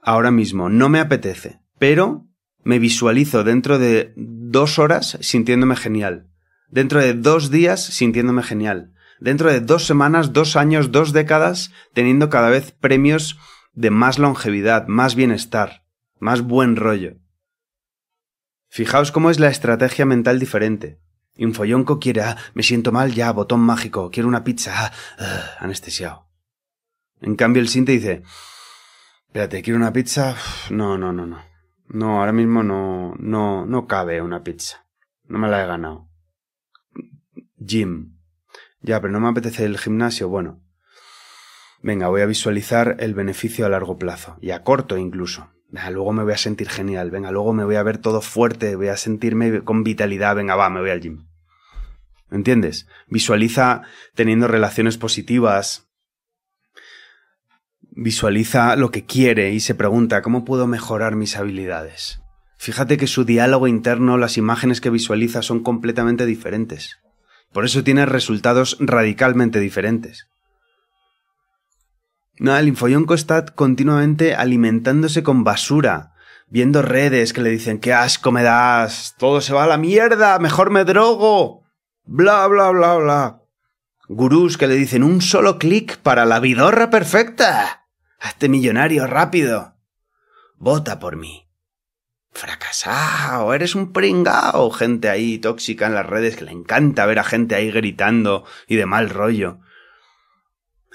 ahora mismo, no me apetece, pero me visualizo dentro de dos horas sintiéndome genial, dentro de dos días sintiéndome genial, dentro de dos semanas, dos años, dos décadas, teniendo cada vez premios de más longevidad, más bienestar, más buen rollo. Fijaos cómo es la estrategia mental diferente. Infoyonco quiere, ah, me siento mal, ya, botón mágico, quiero una pizza, ah, ah, anestesiado. En cambio el Sinte dice, espérate, quiero una pizza, no, no, no, no. No, ahora mismo no, no, no cabe una pizza. No me la he ganado. Gym. Ya, pero no me apetece el gimnasio, bueno. Venga, voy a visualizar el beneficio a largo plazo, y a corto incluso. Venga, luego me voy a sentir genial, venga, luego me voy a ver todo fuerte, voy a sentirme con vitalidad, venga, va, me voy al gym. ¿Entiendes? Visualiza teniendo relaciones positivas. Visualiza lo que quiere y se pregunta, ¿cómo puedo mejorar mis habilidades? Fíjate que su diálogo interno, las imágenes que visualiza son completamente diferentes. Por eso tiene resultados radicalmente diferentes. No, el infoyonco está continuamente alimentándose con basura, viendo redes que le dicen qué asco me das, todo se va a la mierda, mejor me drogo, bla bla bla bla. Gurús que le dicen un solo clic para la vidorra perfecta. Hazte millonario rápido. Vota por mí. Fracasado, eres un pringao. Gente ahí tóxica en las redes que le encanta ver a gente ahí gritando y de mal rollo.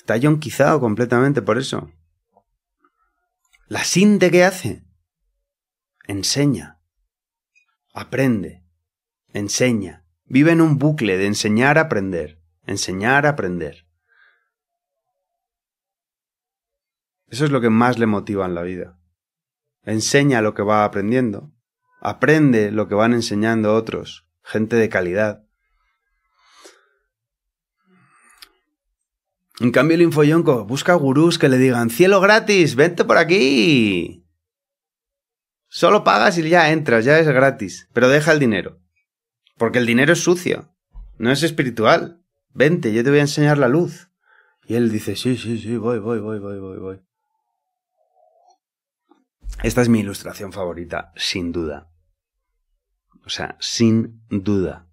Está yonquizado completamente por eso. La sinte que hace. Enseña. Aprende. Enseña. Vive en un bucle de enseñar a aprender. Enseñar a aprender. Eso es lo que más le motiva en la vida. Enseña lo que va aprendiendo. Aprende lo que van enseñando otros. Gente de calidad. En cambio, el infoyonco busca gurús que le digan: cielo gratis, vente por aquí. Solo pagas y ya entras, ya es gratis. Pero deja el dinero. Porque el dinero es sucio. No es espiritual. Vente, yo te voy a enseñar la luz. Y él dice: Sí, sí, sí, voy, voy, voy, voy, voy, voy. Esta es mi ilustración favorita, sin duda. O sea, sin duda.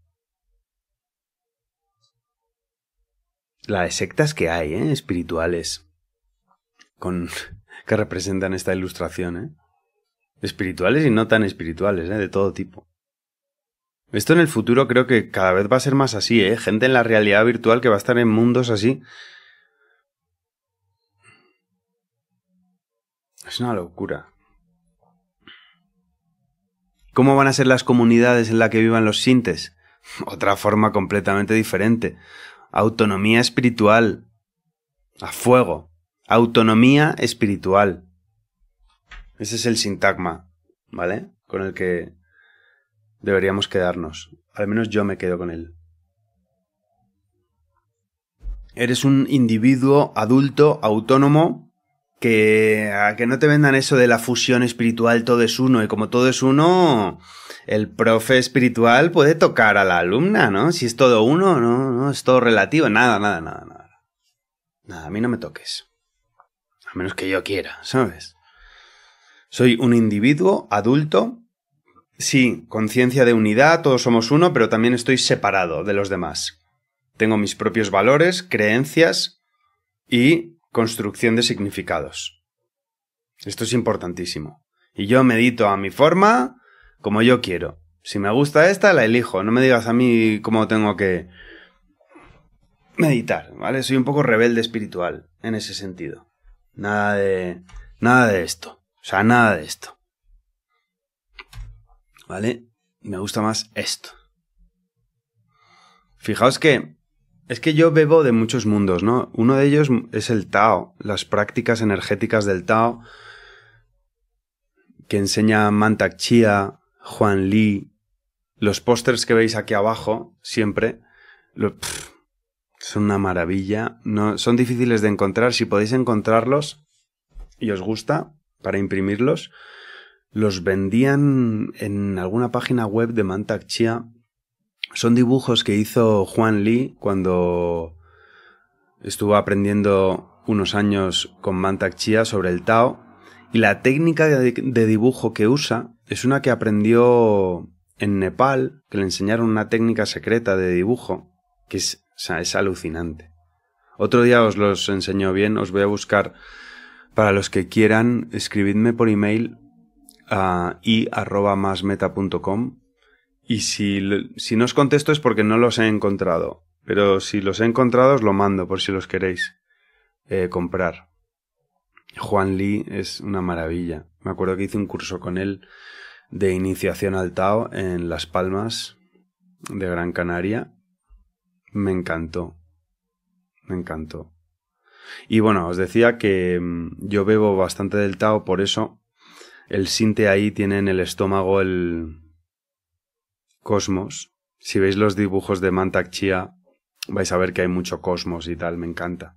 Las sectas que hay, ¿eh? espirituales, con que representan esta ilustración, ¿eh? espirituales y no tan espirituales, ¿eh? de todo tipo. Esto en el futuro creo que cada vez va a ser más así, ¿eh? gente en la realidad virtual que va a estar en mundos así. Es una locura. ¿Cómo van a ser las comunidades en las que vivan los sintes? Otra forma completamente diferente. Autonomía espiritual. A fuego. Autonomía espiritual. Ese es el sintagma, ¿vale? Con el que deberíamos quedarnos. Al menos yo me quedo con él. Eres un individuo adulto, autónomo, que, que no te vendan eso de la fusión espiritual, todo es uno, y como todo es uno, el profe espiritual puede tocar a la alumna, ¿no? Si es todo uno, no, no, es todo relativo, nada, nada, nada, nada. Nada, a mí no me toques. A menos que yo quiera, ¿sabes? Soy un individuo adulto, sí, conciencia de unidad, todos somos uno, pero también estoy separado de los demás. Tengo mis propios valores, creencias y construcción de significados. Esto es importantísimo. Y yo medito a mi forma, como yo quiero. Si me gusta esta, la elijo. No me digas a mí cómo tengo que meditar, ¿vale? Soy un poco rebelde espiritual en ese sentido. Nada de nada de esto. O sea, nada de esto. ¿Vale? Me gusta más esto. Fijaos que es que yo bebo de muchos mundos, ¿no? Uno de ellos es el Tao, las prácticas energéticas del Tao que enseña Mantak Chia, Juan Lee, los pósters que veis aquí abajo, siempre, son una maravilla. No, son difíciles de encontrar. Si podéis encontrarlos y os gusta, para imprimirlos, los vendían en alguna página web de Mantak Chia son dibujos que hizo Juan Lee cuando estuvo aprendiendo unos años con Mantak Chia sobre el Tao. Y la técnica de, dibujo que usa es una que aprendió en Nepal, que le enseñaron una técnica secreta de dibujo, que es, es alucinante. Otro día os los enseño bien, os voy a buscar para los que quieran, escribidme por email a i.masmeta.com y si, si no os contesto es porque no los he encontrado. Pero si los he encontrado os lo mando por si los queréis eh, comprar. Juan Lee es una maravilla. Me acuerdo que hice un curso con él de iniciación al Tao en Las Palmas de Gran Canaria. Me encantó. Me encantó. Y bueno, os decía que mm, yo bebo bastante del Tao, por eso el Sinte ahí tiene en el estómago el, cosmos. Si veis los dibujos de Mantak Chia, vais a ver que hay mucho cosmos y tal, me encanta.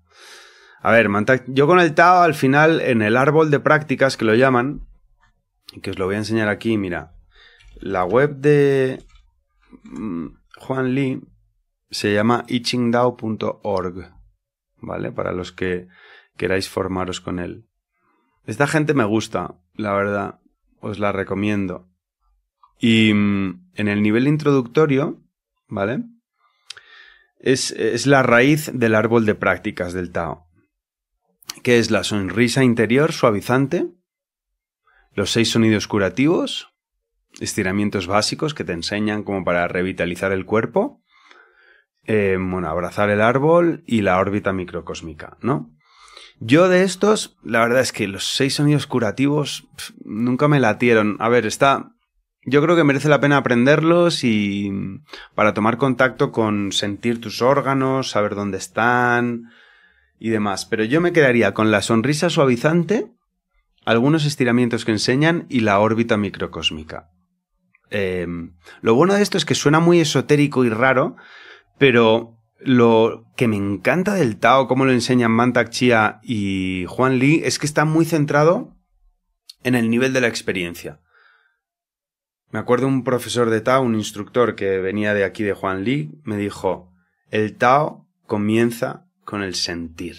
A ver, Mantak, yo con el Tao al final, en el árbol de prácticas que lo llaman, y que os lo voy a enseñar aquí, mira, La web de mm, Juan Lee se llama ichingdao.org, ¿vale? Para los que queráis formaros con él. Esta gente me gusta, la verdad, os la recomiendo. Y mm, en el nivel introductorio, ¿vale? Es, es la raíz del árbol de prácticas del Tao, que es la sonrisa interior suavizante, los seis sonidos curativos, estiramientos básicos que te enseñan como para revitalizar el cuerpo, eh, bueno, abrazar el árbol y la órbita microcósmica, ¿no? Yo de estos, la verdad es que los seis sonidos curativos nunca me latieron. A ver, está... Yo creo que merece la pena aprenderlos y para tomar contacto con sentir tus órganos, saber dónde están y demás. Pero yo me quedaría con la sonrisa suavizante, algunos estiramientos que enseñan y la órbita microcósmica. Em, lo bueno de esto es que suena muy esotérico y raro, pero lo que me encanta del Tao, como lo enseñan Mantak Chia y Juan Lee, es que está muy centrado en el nivel de la experiencia. Me acuerdo un profesor de Tao, un instructor que venía de aquí de Juan Lee, me dijo, el Tao comienza con el sentir.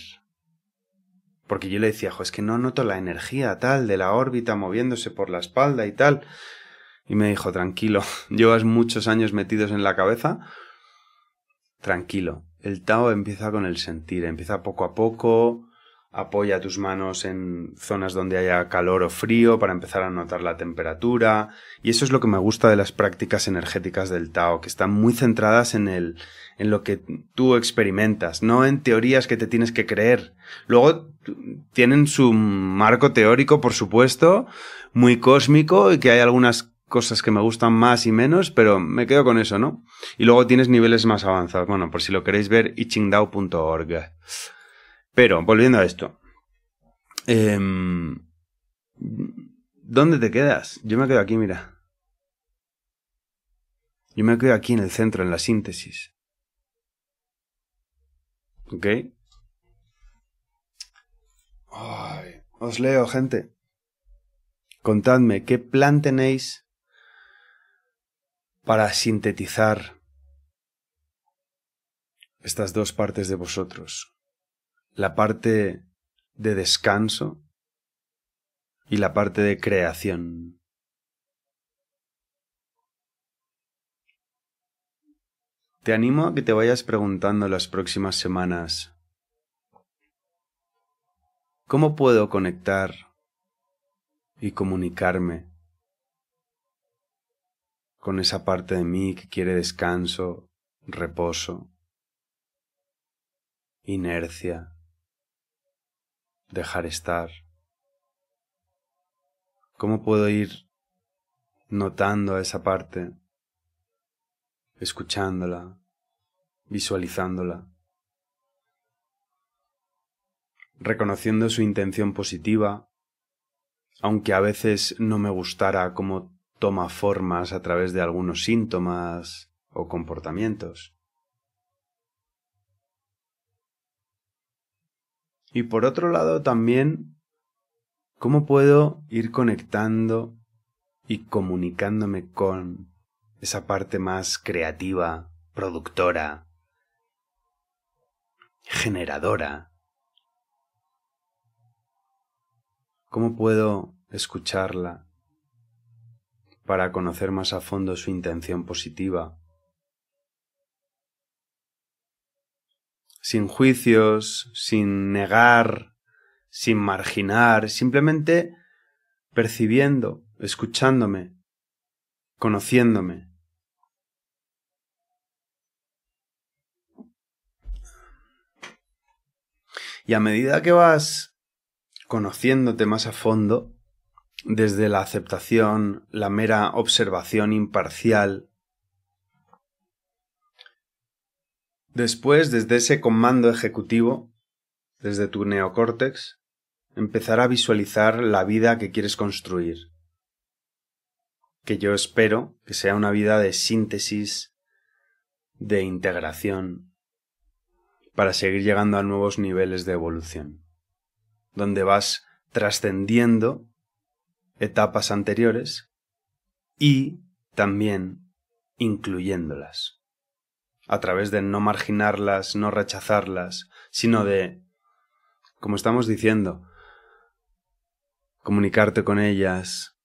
Porque yo le decía, es que no noto la energía tal de la órbita moviéndose por la espalda y tal. Y me dijo, tranquilo, llevas muchos años metidos en la cabeza, tranquilo. El Tao empieza con el sentir, empieza poco a poco, apoya tus manos en zonas donde haya calor o frío para empezar a notar la temperatura. Y eso es lo que me gusta de las prácticas energéticas del Tao, que están muy centradas en el, en lo que tú experimentas, no en teorías que te tienes que creer. Luego tienen su marco teórico, por supuesto, muy cósmico y que hay algunas cosas que me gustan más y menos, pero me quedo con eso, ¿no? Y luego tienes niveles más avanzados. Bueno, por si lo queréis ver, ichingdao.org. Pero, volviendo a esto. Em, ¿Dónde te quedas? Yo me quedo aquí, mira. Yo me quedo aquí en el centro, en la síntesis. ¿Ok? Ay, os leo, gente. Contadme, ¿qué plan tenéis para sintetizar estas dos partes de vosotros, la parte de descanso y la parte de creación. Te animo a que te vayas preguntando las próximas semanas, ¿cómo puedo conectar y comunicarme con esa parte de mí que quiere descanso, reposo, inercia, dejar estar. ¿Cómo puedo ir notando a esa parte, escuchándola, visualizándola, reconociendo su intención positiva, aunque a veces no me gustara como toma formas a través de algunos síntomas o comportamientos. Y por otro lado también, ¿cómo puedo ir conectando y comunicándome con esa parte más creativa, productora, generadora? ¿Cómo puedo escucharla para conocer más a fondo su intención positiva. Sin juicios, sin negar, sin marginar, simplemente percibiendo, escuchándome, conociéndome. Y a medida que vas conociéndote más a fondo, desde la aceptación, la mera observación imparcial. Después, desde ese comando ejecutivo, desde tu neocórtex, empezar a visualizar la vida que quieres construir. Que yo espero que sea una vida de síntesis, de integración, para seguir llegando a nuevos niveles de evolución, donde vas trascendiendo etapas anteriores y también incluyéndolas, a través de no marginarlas, no rechazarlas, sino de, como estamos diciendo, comunicarte con ellas,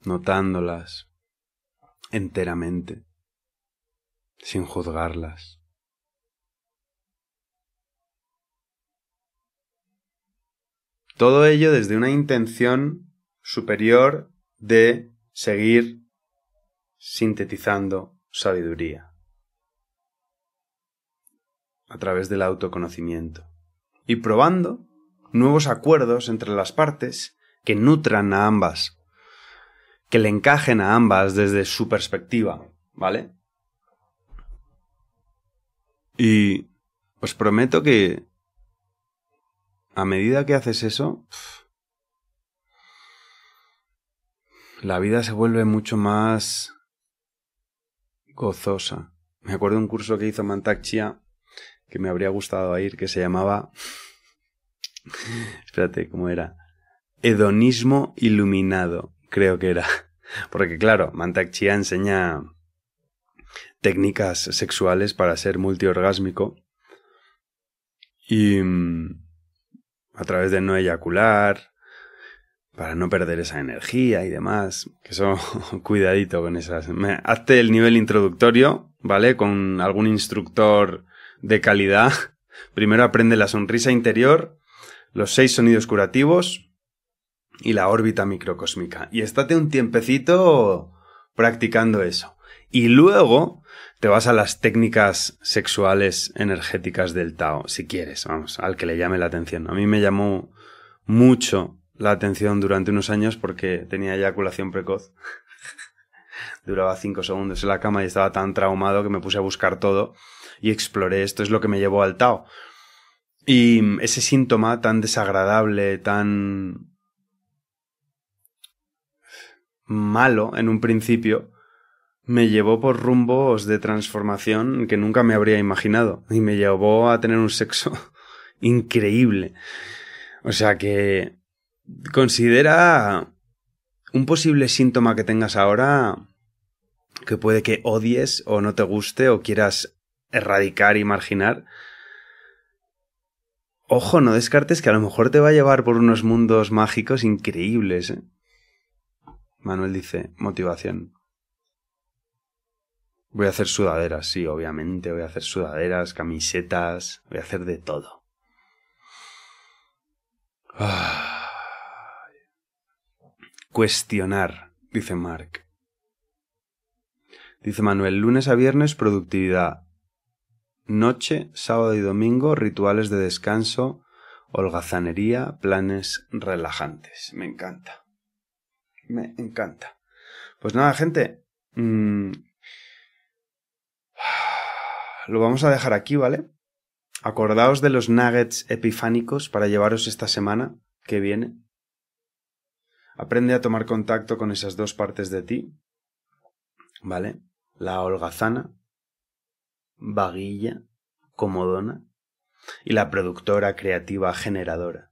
notándolas enteramente, sin juzgarlas. Todo ello desde una intención superior de seguir sintetizando sabiduría a través del autoconocimiento y probando nuevos acuerdos entre las partes que nutran a ambas, que le encajen a ambas desde su perspectiva, ¿vale? Y os prometo que a medida que haces eso, la vida se vuelve mucho más gozosa. Me acuerdo de un curso que hizo Mantak Chia que me habría gustado ir que se llamaba Espérate, ¿cómo era? Hedonismo iluminado, creo que era. Porque claro, Mantak Chia enseña técnicas sexuales para ser multiorgásmico y mm, a través de no eyacular, para no perder esa energía y demás. Que eso, cuidadito con esas. hazte el nivel introductorio, ¿vale? Con algún instructor de calidad. Primero aprende la sonrisa interior los seis sonidos curativos y la órbita microcósmica. Y estate un tiempecito practicando eso. Y luego te vas a las técnicas sexuales energéticas del Tao, si quieres, vamos, al que le llame la atención. A mí me llamó mucho la atención durante unos años porque tenía eyaculación precoz. Duraba cinco segundos en la cama y estaba tan traumado que me puse a buscar todo y exploré esto. Es lo que me llevó al Tao. Y ese síntoma tan desagradable, tan malo en un principio, me llevó por rumbos de transformación que nunca me habría imaginado. Y me llevó a tener un sexo increíble. O sea que considera un posible síntoma que tengas ahora que puede que odies o no te guste o quieras erradicar y marginar Ojo, no descartes que a lo mejor te va a llevar por unos mundos mágicos increíbles. ¿eh? Manuel dice, motivación. Voy a hacer sudaderas, sí, obviamente, voy a hacer sudaderas, camisetas, voy a hacer de todo. Cuestionar, dice Mark. Dice Manuel, lunes a viernes productividad, Noche, sábado y domingo, rituales de descanso, holgazanería, planes relajantes. Me encanta. Me encanta. Pues nada, gente. Mm, lo vamos a dejar aquí, ¿vale? Acordaos de los nuggets epifánicos para llevaros esta semana que viene. Aprende a tomar contacto con esas dos partes de ti, ¿vale? La holgazana vaguilla, comodona, y la productora creativa generadora.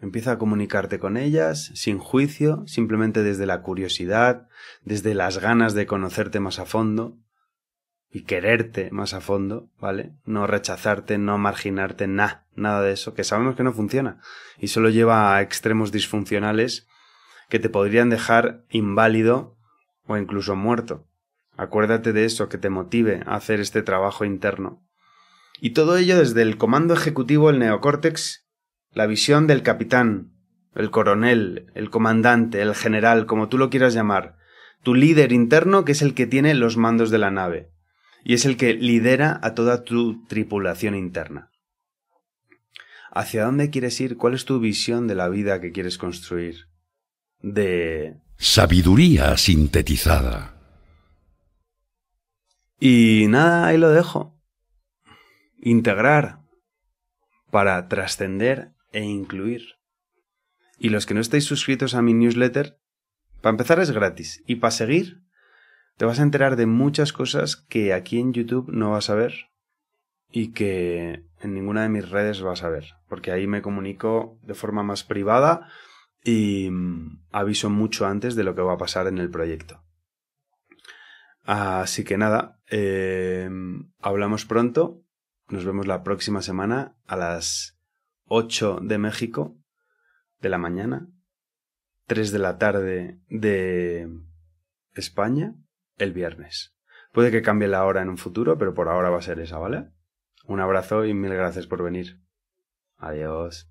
Empieza a comunicarte con ellas sin juicio, simplemente desde la curiosidad, desde las ganas de conocerte más a fondo y quererte más a fondo, ¿vale? No rechazarte, no marginarte, nada, nada de eso, que sabemos que no funciona y solo lleva a extremos disfuncionales que te podrían dejar inválido o incluso muerto. Acuérdate de eso que te motive a hacer este trabajo interno. Y todo ello desde el comando ejecutivo el neocórtex, la visión del capitán, el coronel, el comandante, el general, como tú lo quieras llamar, tu líder interno que es el que tiene los mandos de la nave y es el que lidera a toda tu tripulación interna. ¿Hacia dónde quieres ir? ¿Cuál es tu visión de la vida que quieres construir? De... Sabiduría sintetizada. Y nada, ahí lo dejo. Integrar para trascender e incluir. Y los que no estáis suscritos a mi newsletter, para empezar es gratis. Y para seguir, te vas a enterar de muchas cosas que aquí en YouTube no vas a ver y que en ninguna de mis redes vas a ver. Porque ahí me comunico de forma más privada y mm, aviso mucho antes de lo que va a pasar en el proyecto. Así que nada, eh, hablamos pronto. Nos vemos la próxima semana a las 8 de México de la mañana, 3 de la tarde de España, el viernes. Puede que cambie la hora en un futuro, pero por ahora va a ser esa, ¿vale? Un abrazo y mil gracias por venir. Adiós.